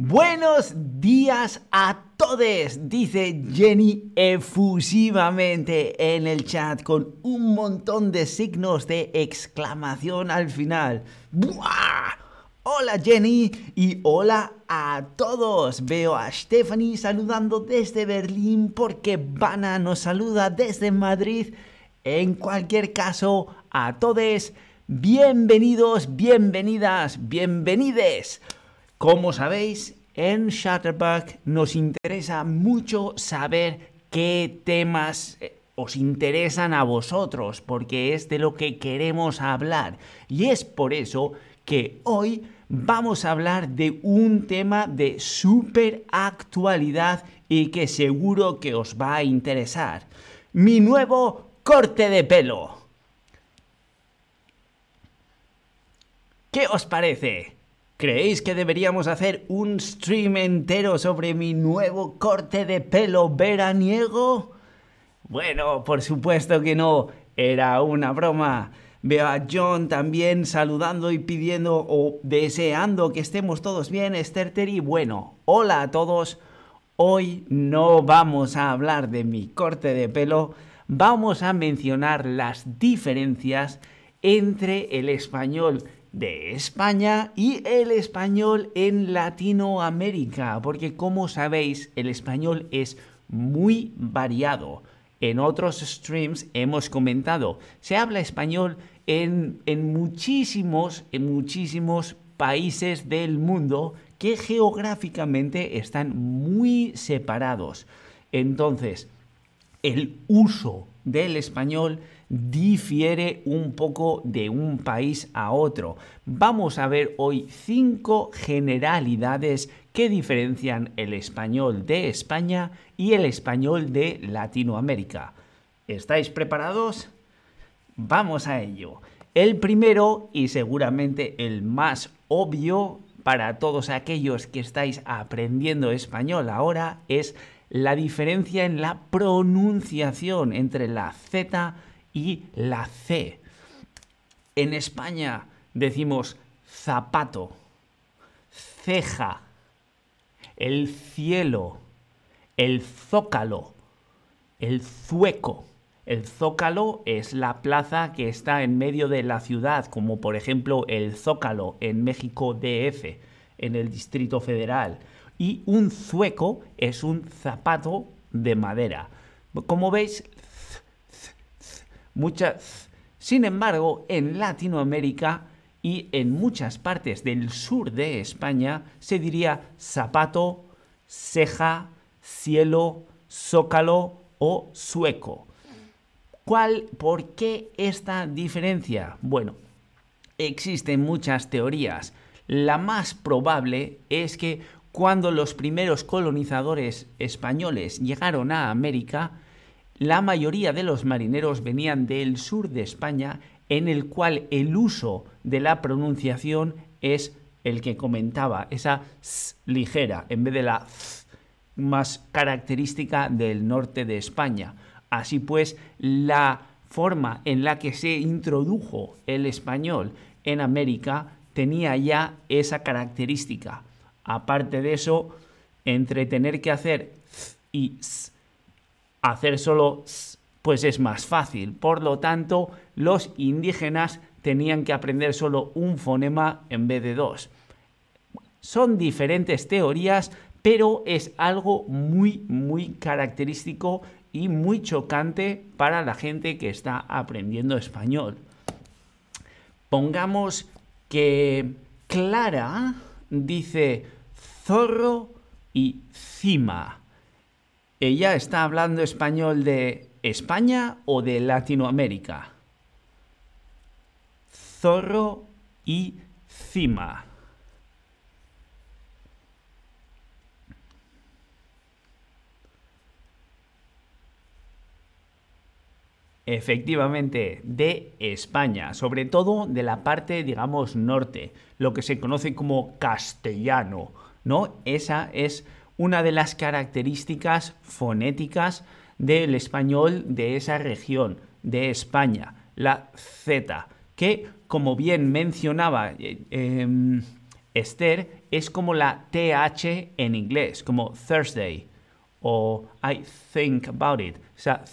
Buenos días a todos, dice Jenny efusivamente en el chat con un montón de signos de exclamación al final. ¡Buah! Hola Jenny y hola a todos. Veo a Stephanie saludando desde Berlín porque Vana nos saluda desde Madrid. En cualquier caso, a todos, bienvenidos, bienvenidas, bienvenides. Como sabéis, en Shutterbug nos interesa mucho saber qué temas eh, os interesan a vosotros, porque es de lo que queremos hablar. Y es por eso que hoy vamos a hablar de un tema de super actualidad y que seguro que os va a interesar. Mi nuevo corte de pelo. ¿Qué os parece? ¿Creéis que deberíamos hacer un stream entero sobre mi nuevo corte de pelo veraniego? Bueno, por supuesto que no, era una broma. Veo a John también saludando y pidiendo o deseando que estemos todos bien, Esther Terry. Bueno, hola a todos. Hoy no vamos a hablar de mi corte de pelo, vamos a mencionar las diferencias entre el español de España y el español en Latinoamérica, porque como sabéis, el español es muy variado. En otros streams hemos comentado, se habla español en, en muchísimos, en muchísimos países del mundo que geográficamente están muy separados. Entonces, el uso del español difiere un poco de un país a otro. Vamos a ver hoy cinco generalidades que diferencian el español de España y el español de Latinoamérica. ¿Estáis preparados? Vamos a ello. El primero y seguramente el más obvio para todos aquellos que estáis aprendiendo español ahora es la diferencia en la pronunciación entre la Z y la C. En España decimos zapato, ceja, el cielo, el zócalo, el zueco. El zócalo es la plaza que está en medio de la ciudad, como por ejemplo el zócalo en México DF, en el Distrito Federal. Y un zueco es un zapato de madera. Como veis, muchas. Sin embargo, en Latinoamérica y en muchas partes del sur de España se diría zapato, ceja, cielo, zócalo o sueco. ¿Cuál, por qué esta diferencia? Bueno, existen muchas teorías. La más probable es que cuando los primeros colonizadores españoles llegaron a América, la mayoría de los marineros venían del sur de España, en el cual el uso de la pronunciación es el que comentaba, esa s ligera, en vez de la más característica del norte de España. Así pues, la forma en la que se introdujo el español en América tenía ya esa característica. Aparte de eso, entre tener que hacer y hacer solo pues es más fácil. Por lo tanto, los indígenas tenían que aprender solo un fonema en vez de dos. Son diferentes teorías, pero es algo muy, muy característico y muy chocante para la gente que está aprendiendo español. Pongamos que Clara dice zorro y cima. ¿Ella está hablando español de España o de Latinoamérica? Zorro y cima. Efectivamente, de España, sobre todo de la parte, digamos, norte, lo que se conoce como castellano, ¿no? Esa es una de las características fonéticas del español de esa región, de España, la Z, que, como bien mencionaba eh, em, Esther es como la TH en inglés, como Thursday o I think about it. O sea,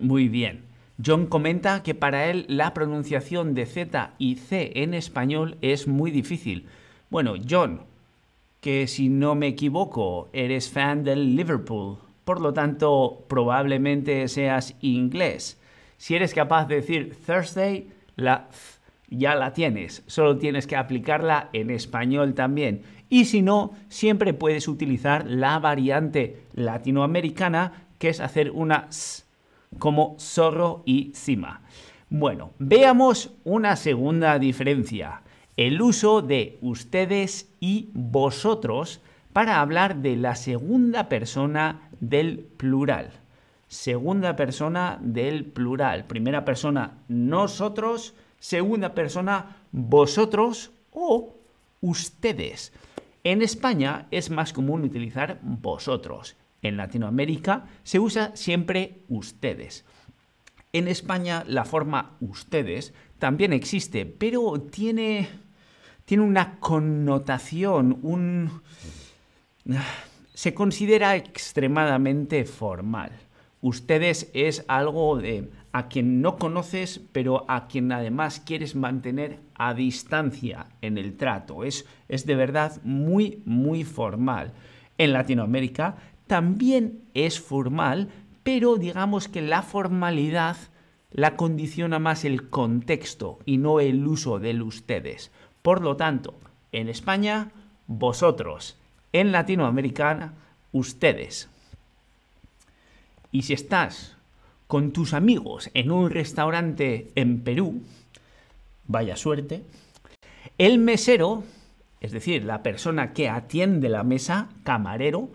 muy bien. John comenta que para él la pronunciación de Z y C en español es muy difícil. Bueno, John, que si no me equivoco, eres fan del Liverpool, por lo tanto probablemente seas inglés. Si eres capaz de decir Thursday, la ya la tienes, solo tienes que aplicarla en español también. Y si no, siempre puedes utilizar la variante latinoamericana, que es hacer una s como zorro y cima. Bueno, veamos una segunda diferencia, el uso de ustedes y vosotros para hablar de la segunda persona del plural. Segunda persona del plural. Primera persona nosotros, segunda persona vosotros o ustedes. En España es más común utilizar vosotros. En Latinoamérica se usa siempre ustedes. En España la forma ustedes también existe, pero tiene, tiene una connotación, un... se considera extremadamente formal. Ustedes es algo de a quien no conoces, pero a quien además quieres mantener a distancia en el trato. Es, es de verdad muy, muy formal. En Latinoamérica también es formal, pero digamos que la formalidad la condiciona más el contexto y no el uso del ustedes. Por lo tanto, en España, vosotros. En Latinoamérica, ustedes. Y si estás con tus amigos en un restaurante en Perú, vaya suerte, el mesero, es decir, la persona que atiende la mesa, camarero,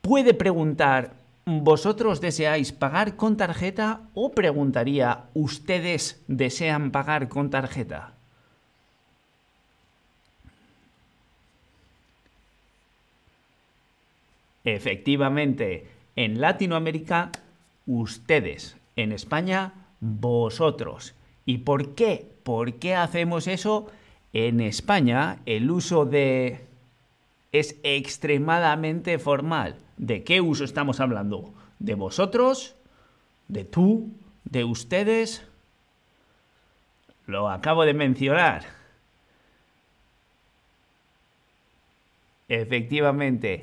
puede preguntar, ¿vosotros deseáis pagar con tarjeta o preguntaría, ¿ustedes desean pagar con tarjeta? Efectivamente, en Latinoamérica, ustedes. En España, vosotros. ¿Y por qué? ¿Por qué hacemos eso? En España, el uso de es extremadamente formal. ¿De qué uso estamos hablando? ¿De vosotros? ¿De tú? ¿De ustedes? Lo acabo de mencionar. Efectivamente,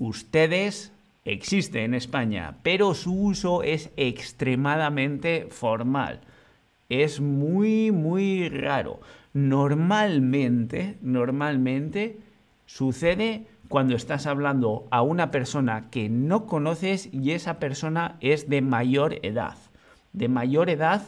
ustedes existen en España, pero su uso es extremadamente formal. Es muy, muy raro. Normalmente, normalmente, Sucede cuando estás hablando a una persona que no conoces y esa persona es de mayor edad. De mayor edad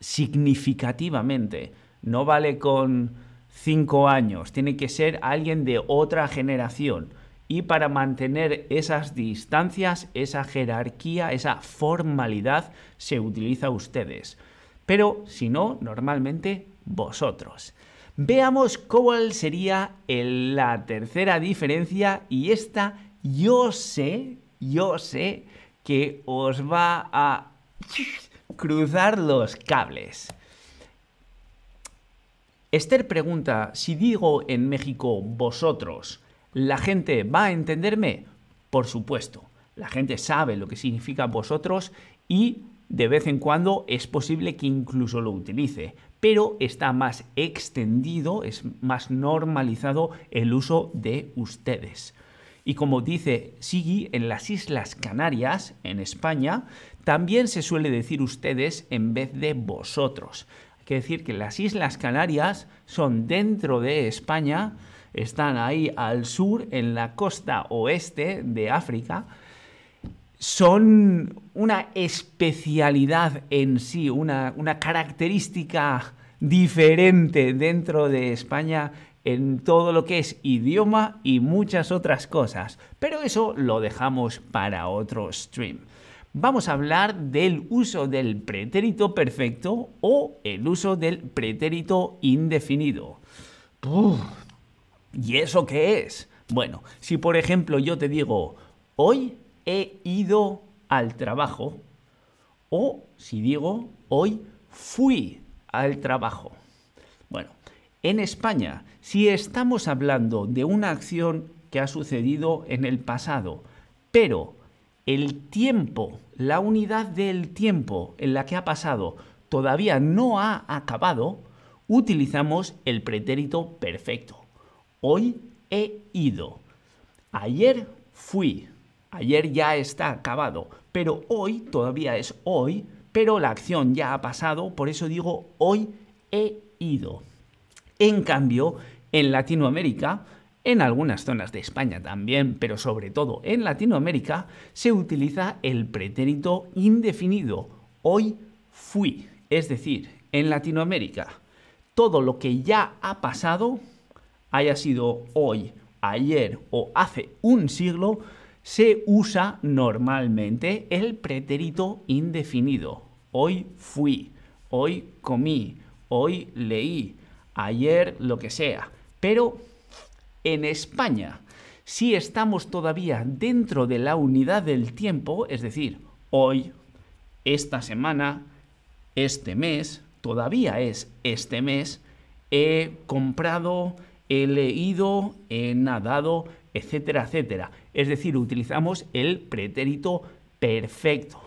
significativamente. No vale con 5 años, tiene que ser alguien de otra generación. Y para mantener esas distancias, esa jerarquía, esa formalidad, se utiliza ustedes. Pero si no, normalmente vosotros. Veamos cuál sería la tercera diferencia y esta yo sé, yo sé que os va a cruzar los cables. Esther pregunta, si digo en México vosotros, ¿la gente va a entenderme? Por supuesto, la gente sabe lo que significa vosotros y de vez en cuando es posible que incluso lo utilice, pero está más extendido, es más normalizado el uso de ustedes. Y como dice Sigui, en las Islas Canarias, en España, también se suele decir ustedes en vez de vosotros. Hay que decir que las Islas Canarias son dentro de España, están ahí al sur, en la costa oeste de África, son una especialidad en sí, una, característica diferente dentro de España en todo lo que es idioma y muchas otras cosas. Pero eso lo dejamos para otro stream. Vamos a hablar del uso del pretérito perfecto o el uso del pretérito indefinido. ¿Y eso qué es? Bueno, si por ejemplo yo te digo, hoy he ido al trabajo o si digo hoy fui al trabajo. Bueno, En España, si estamos hablando de una acción que ha sucedido en el pasado, pero el tiempo, la unidad del tiempo en la que ha pasado todavía no ha acabado, utilizamos el pretérito perfecto. Hoy he ido. Ayer fui. Ayer ya está acabado. Pero hoy todavía es hoy, pero la acción ya ha pasado, por eso digo hoy he ido. En cambio, en Latinoamérica, en algunas zonas de España también, pero sobre todo en Latinoamérica, se utiliza el pretérito indefinido. Hoy fui. Es decir, en Latinoamérica, todo lo que ya ha pasado, haya sido hoy, ayer o hace un siglo, se usa normalmente el pretérito indefinido. Hoy fui, hoy comí, hoy leí, ayer lo que sea. Pero en España, si estamos todavía dentro de la unidad del tiempo, es decir, hoy, esta semana, este mes, todavía es este mes, he comprado, he leído, he nadado, etcétera, etcétera. Es decir, utilizamos el pretérito perfecto.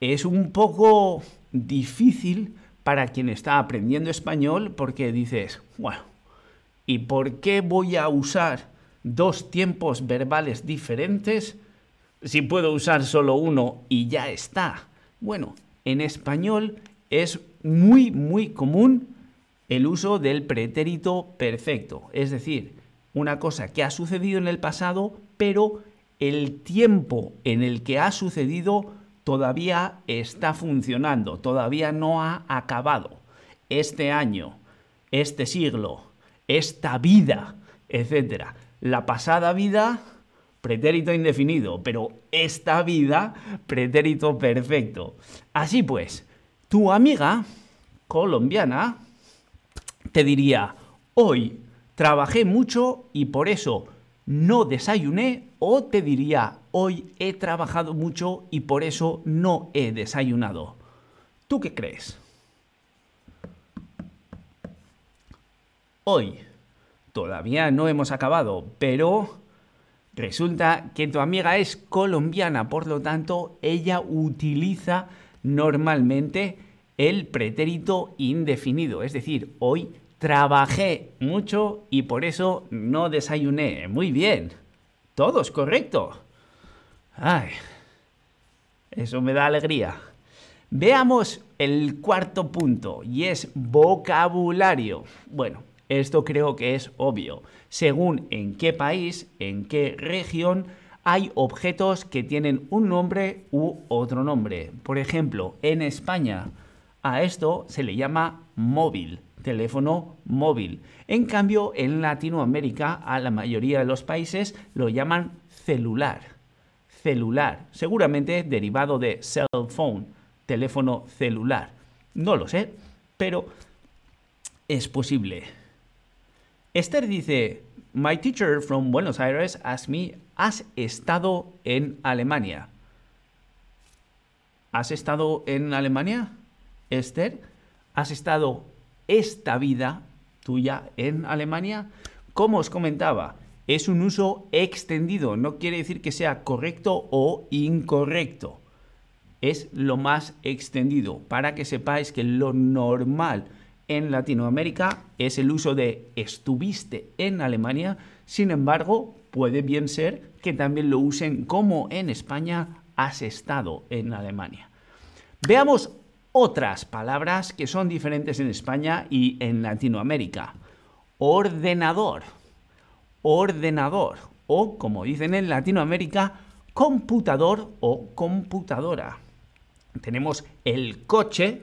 Es un poco difícil para quien está aprendiendo español porque dices, bueno, ¿y por qué voy a usar dos tiempos verbales diferentes si puedo usar solo uno y ya está? Bueno, en español es muy, muy común el uso del pretérito perfecto, es decir, una cosa que ha sucedido en el pasado, pero el tiempo en el que ha sucedido todavía está funcionando, todavía no ha acabado. Este año, este siglo, esta vida, etc. La pasada vida, pretérito indefinido, pero esta vida, pretérito perfecto. Así pues, tu amiga colombiana te diría, hoy trabajé mucho y por eso no desayuné o te diría, hoy he trabajado mucho y por eso no he desayunado. ¿Tú qué crees? Hoy todavía no hemos acabado, pero resulta que tu amiga es colombiana, por lo tanto ella utiliza normalmente el pretérito indefinido, es decir, hoy Trabajé mucho y por eso no desayuné. Muy bien. Todo es correcto. Ay, eso me da alegría. Veamos el cuarto punto y es vocabulario. Bueno, esto creo que es obvio. Según en qué país, en qué región, hay objetos que tienen un nombre u otro nombre. Por ejemplo, en España a esto se le llama móvil teléfono móvil. En cambio, en Latinoamérica, a la mayoría de los países lo llaman celular. Celular, seguramente derivado de cell phone, teléfono celular. No lo sé, pero es posible. Esther dice, My teacher from Buenos Aires asked me, ¿has estado en Alemania? ¿Has estado en Alemania, Esther? ¿Has estado esta vida tuya en Alemania? Como os comentaba, es un uso extendido, no quiere decir que sea correcto o incorrecto. Es lo más extendido para que sepáis que lo normal en Latinoamérica es el uso de estuviste en Alemania, sin embargo, puede bien ser que también lo usen como en España has estado en Alemania. Veamos otras palabras que son diferentes en España y en Latinoamérica. Ordenador, ordenador o, como dicen en Latinoamérica, computador o computadora. Tenemos el coche,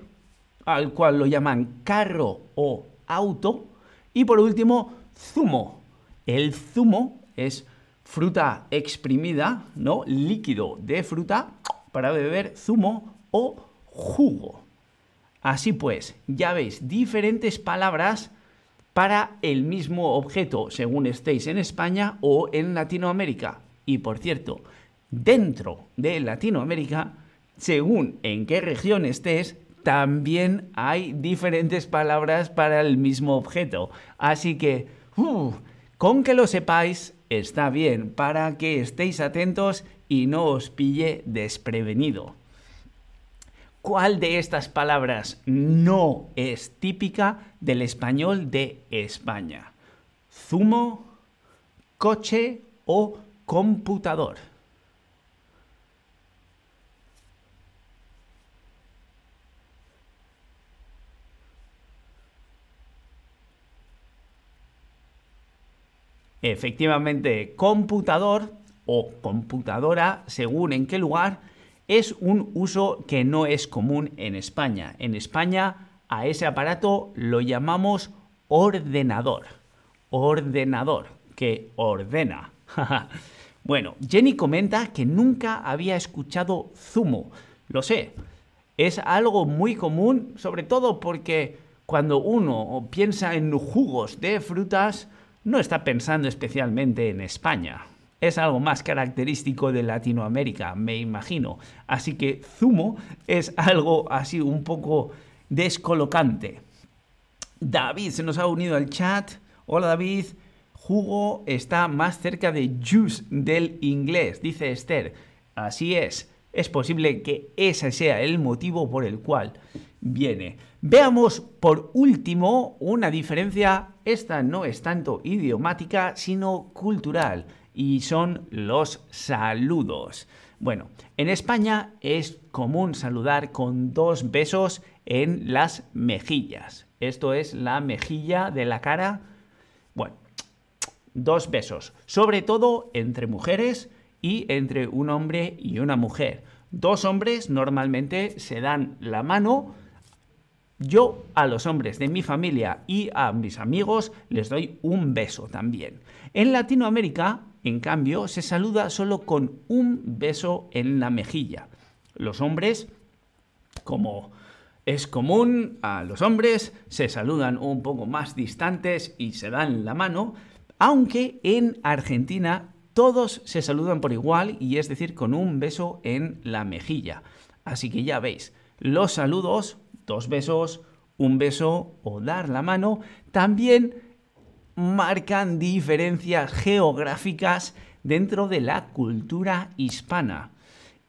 al cual lo llaman carro o auto. Y por último, zumo. El zumo es fruta exprimida, ¿no? Líquido de fruta para beber zumo o jugo. Así pues, ya veis diferentes palabras para el mismo objeto según estéis en España o en Latinoamérica. Y por cierto, dentro de Latinoamérica, según en qué región estés, también hay diferentes palabras para el mismo objeto. Así que, uh, con que lo sepáis, está bien para que estéis atentos y no os pille desprevenido. ¿Cuál de estas palabras no es típica del español de España? ¿Zumo, coche o computador? Efectivamente, computador o computadora, según en qué lugar, es un uso que no es común en España. En España a ese aparato lo llamamos ordenador. Ordenador, que ordena. bueno, Jenny comenta que nunca había escuchado zumo. Lo sé, es algo muy común, sobre todo porque cuando uno piensa en jugos de frutas, no está pensando especialmente en España. Es algo más característico de Latinoamérica, me imagino. Así que zumo es algo así un poco descolocante. David se nos ha unido al chat. Hola David. Jugo está más cerca de juice del inglés, dice Esther. Así es. Es posible que ese sea el motivo por el cual viene. Veamos por último una diferencia, esta no es tanto idiomática, sino cultural, y son los saludos. Bueno, en España es común saludar con dos besos en las mejillas. Esto es la mejilla de la cara. Bueno, dos besos, sobre todo entre mujeres y entre un hombre y una mujer. Dos hombres normalmente se dan la mano, yo a los hombres de mi familia y a mis amigos les doy un beso también. En Latinoamérica, en cambio, se saluda solo con un beso en la mejilla. Los hombres, como es común, a los hombres se saludan un poco más distantes y se dan la mano, aunque en Argentina todos se saludan por igual y es decir, con un beso en la mejilla. Así que ya veis, los saludos dos besos, un beso o dar la mano, también marcan diferencias geográficas dentro de la cultura hispana.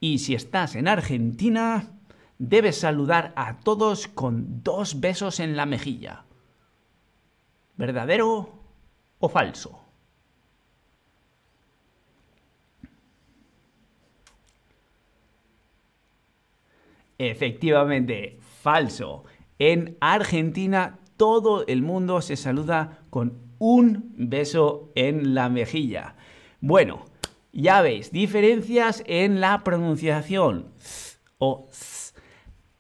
Y si estás en Argentina, debes saludar a todos con dos besos en la mejilla. ¿Verdadero o falso? Efectivamente, falso. En Argentina todo el mundo se saluda con un beso en la mejilla. Bueno, ya veis, diferencias en la pronunciación o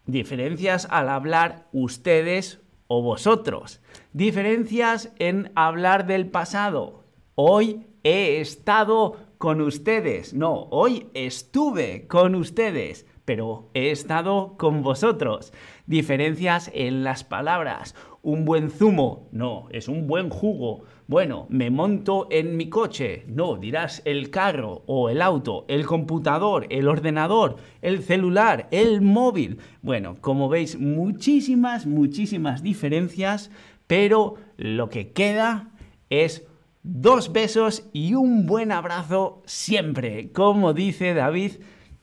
diferencias al hablar ustedes o vosotros, diferencias en hablar del pasado. Hoy he estado con ustedes, no, hoy estuve con ustedes pero he estado con vosotros. Diferencias en las palabras. Un buen zumo, no, es un buen jugo. Bueno, me monto en mi coche, no, dirás el carro o el auto, el computador, el ordenador, el celular, el móvil. Bueno, como veis, muchísimas, muchísimas diferencias, pero lo que queda es dos besos y un buen abrazo siempre, como dice David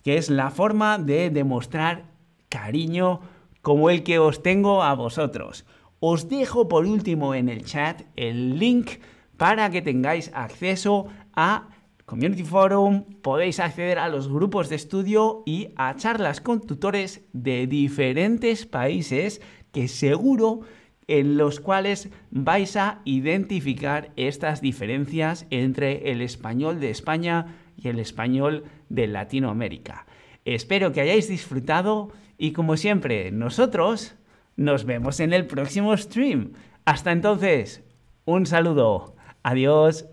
que es la forma de demostrar cariño como el que os tengo a vosotros. Os dejo por último en el chat el link para que tengáis acceso a Community Forum, podéis acceder a los grupos de estudio y a charlas con tutores de diferentes países que seguro en los cuales vais a identificar estas diferencias entre el español de España y el español de Latinoamérica. Espero que hayáis disfrutado y como siempre, nosotros nos vemos en el próximo stream. Hasta entonces, un saludo. Adiós.